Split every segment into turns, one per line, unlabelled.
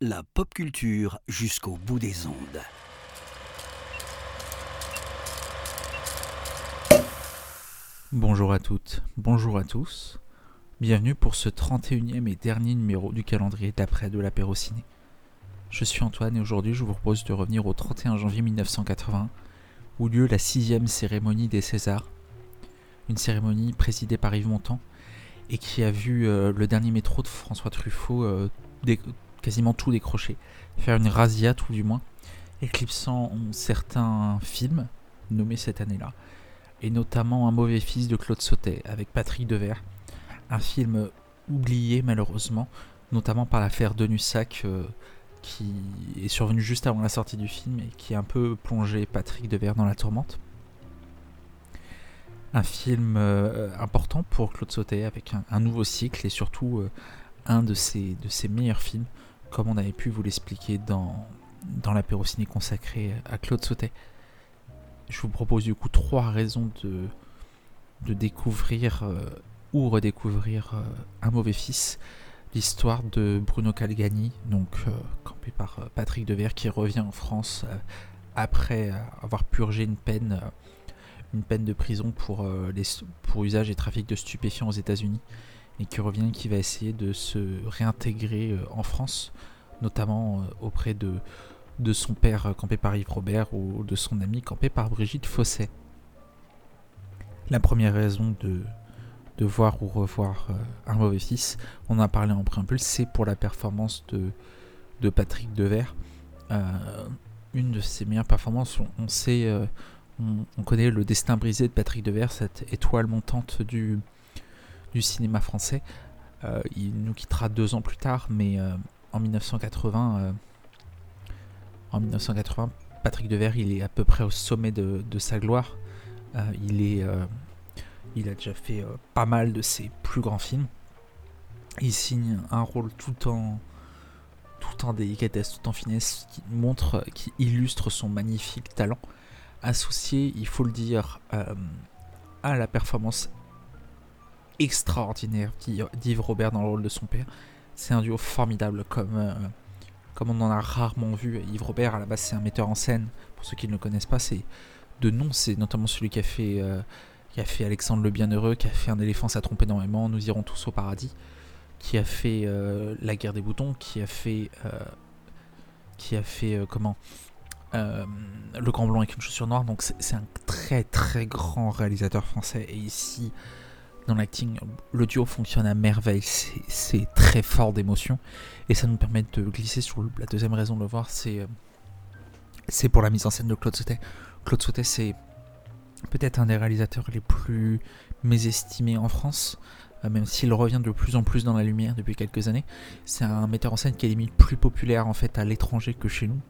La pop culture jusqu'au bout des ondes.
Bonjour à toutes, bonjour à tous. Bienvenue pour ce 31e et dernier numéro du calendrier d'après de l'apéro ciné. Je suis Antoine et aujourd'hui je vous propose de revenir au 31 janvier 1980 où lieu la sixième cérémonie des Césars. Une cérémonie présidée par Yves Montand et qui a vu euh, le dernier métro de François Truffaut euh, quasiment tout décrocher, faire une razzia tout du moins, éclipsant certains films nommés cette année-là, et notamment Un mauvais fils de Claude Sautet avec Patrick Devers, un film oublié malheureusement, notamment par l'affaire Denussac euh, qui est survenu juste avant la sortie du film et qui a un peu plongé Patrick Devers dans la tourmente. Un film euh, important pour Claude Sautet avec un, nouveau cycle et surtout euh, un de ses, de ses meilleurs films, comme on avait pu vous l'expliquer dans, dans l'apéro ciné consacré à Claude Sautet. Je vous propose du coup trois raisons de, de découvrir euh, ou redécouvrir Un mauvais fils l'histoire de Bruno Calgani, donc euh, campé par Patrick Devers, qui revient en France après avoir purgé une peine, une peine de prison pour, les, pour usage et trafic de stupéfiants aux États-Unis, et qui revient, qui va essayer de se réintégrer en France, notamment auprès de, de son père campé par Yves Robert ou de son ami campé par Brigitte Fosset. La première raison de, de voir ou revoir euh, un mauvais fils. On en a parlé en préambule, c'est pour la performance de, de Patrick Devers. Euh, une de ses meilleures performances, on, sait, euh, on, connaît le destin brisé de Patrick Devers, cette étoile montante du, cinéma français. il nous quittera deux ans plus tard, mais en 1980, en 1980, Patrick Devers, est à peu près au sommet de, sa gloire. il a déjà fait euh, pas mal de ses plus grands films. Il signe un rôle tout en tout en délicatesse, tout en finesse, qui montre, qui illustre son magnifique talent, associé, il faut le dire, euh, à la performance extraordinaire d'Yves Robert dans le rôle de son père. C'est un duo formidable, comme, euh, on en a rarement vu. Yves Robert, à la base, c'est un metteur en scène. Pour ceux qui ne le connaissent pas, c'est de nom, c'est notamment celui qui a fait qui a fait Alexandre le Bienheureux, qui a fait Un éléphant ça trompe énormément, Nous irons tous au paradis, qui a fait euh, La guerre des boutons, qui a fait. Euh, qui a fait. Euh, Le Grand Blanc avec une chaussure noire. Donc c'est un très très grand réalisateur français. Et ici, dans l'acting, le duo fonctionne à merveille. C'est très fort d'émotion. Et ça nous permet de glisser sur la deuxième raison de le voir, c'est. c'est pour la mise en scène de Claude Sautet. Claude Sautet, c'est peut-être un des réalisateurs les plus mésestimés en France, euh, même s'il revient de plus en plus dans la lumière depuis quelques années. C'est un metteur en scène qui est limite plus populaire en fait à l'étranger que chez nous.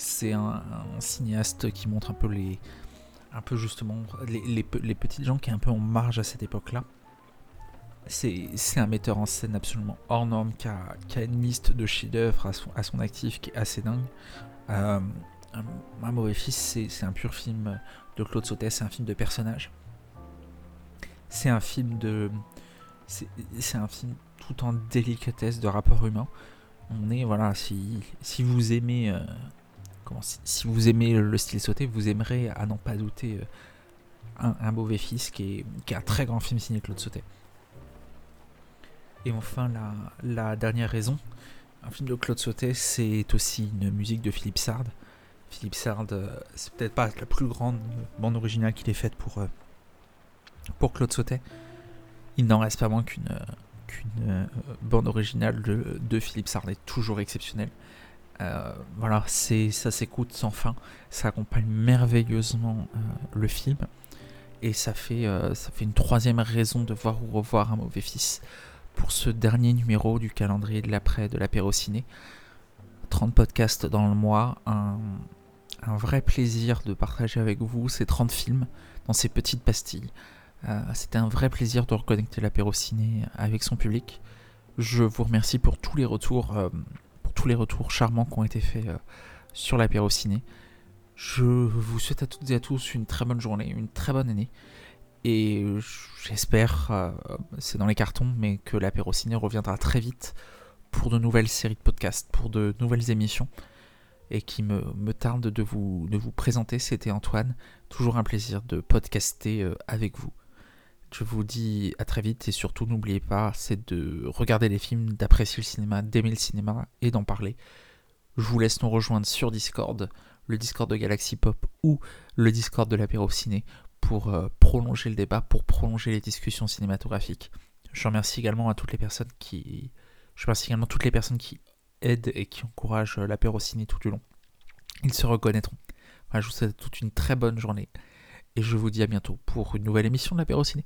C'est un, cinéaste qui montre un peu les, un peu justement les, les, petites gens qui est un peu en marge à cette époque-là. C'est un metteur en scène absolument hors norme qui a, qui a une liste de chefs-d'œuvre à son, à son actif qui est assez dingue. Euh, un, mauvais fils, c'est un pur film de Claude Sautet, c'est un film de personnage. C'est un film de. C'est un film tout en délicatesse de rapport humain. On est, voilà, si, si vous aimez. Euh, si, vous aimez le style Sauté, vous aimerez, à n'en pas douter, euh, un, mauvais fils qui est, un très grand film signé Claude Sautet. Et enfin, la, dernière raison, un film de Claude Sautet, c'est aussi une musique de Philippe Sard. Philippe Sard, euh, c'est peut-être pas la plus grande bande originale qu'il ait faite pour, euh, Claude Sautet. Il n'en reste pas moins qu'une bande originale de, Philippe Sard est toujours exceptionnelle. Voilà, c'est ça s'écoute sans fin, ça accompagne merveilleusement le film et ça fait, ça fait une troisième raison de voir ou revoir un mauvais fils pour ce dernier numéro du calendrier de l'après de l'apéro ciné. 30 podcasts dans le mois, un, un vrai plaisir de partager avec vous ces 30 films dans ces petites pastilles. Euh, c'était un vrai plaisir de reconnecter l'apéro ciné avec son public. Je vous remercie pour tous les retours, euh, les retours charmants qui ont été faits euh, sur l'apéro ciné. Je vous souhaite à toutes et à tous une très bonne journée, une très bonne année. Et j'espère, c'est dans les cartons, mais que l'apéro ciné reviendra très vite pour de nouvelles séries de podcasts, pour de nouvelles émissions, et qui me, me tarde de vous, de vous présenter. C'était Antoine, toujours un plaisir de podcaster euh, avec vous. Je vous dis à très vite et surtout n'oubliez pas, c'est de regarder les films, d'apprécier le cinéma, d'aimer le cinéma et d'en parler. Je vous laisse nous rejoindre sur Discord, le Discord de Galaxy Pop ou le Discord de l'apéro ciné pour euh, prolonger le débat, pour prolonger les discussions cinématographiques. Je remercie également à toutes les personnes qui, je remercie également toutes les personnes qui aident et qui encouragent euh, l'apéro ciné tout du long. Ils se reconnaîtront. je vous souhaite toute une très bonne journée et je vous dis à bientôt pour une nouvelle émission de l'apéro ciné.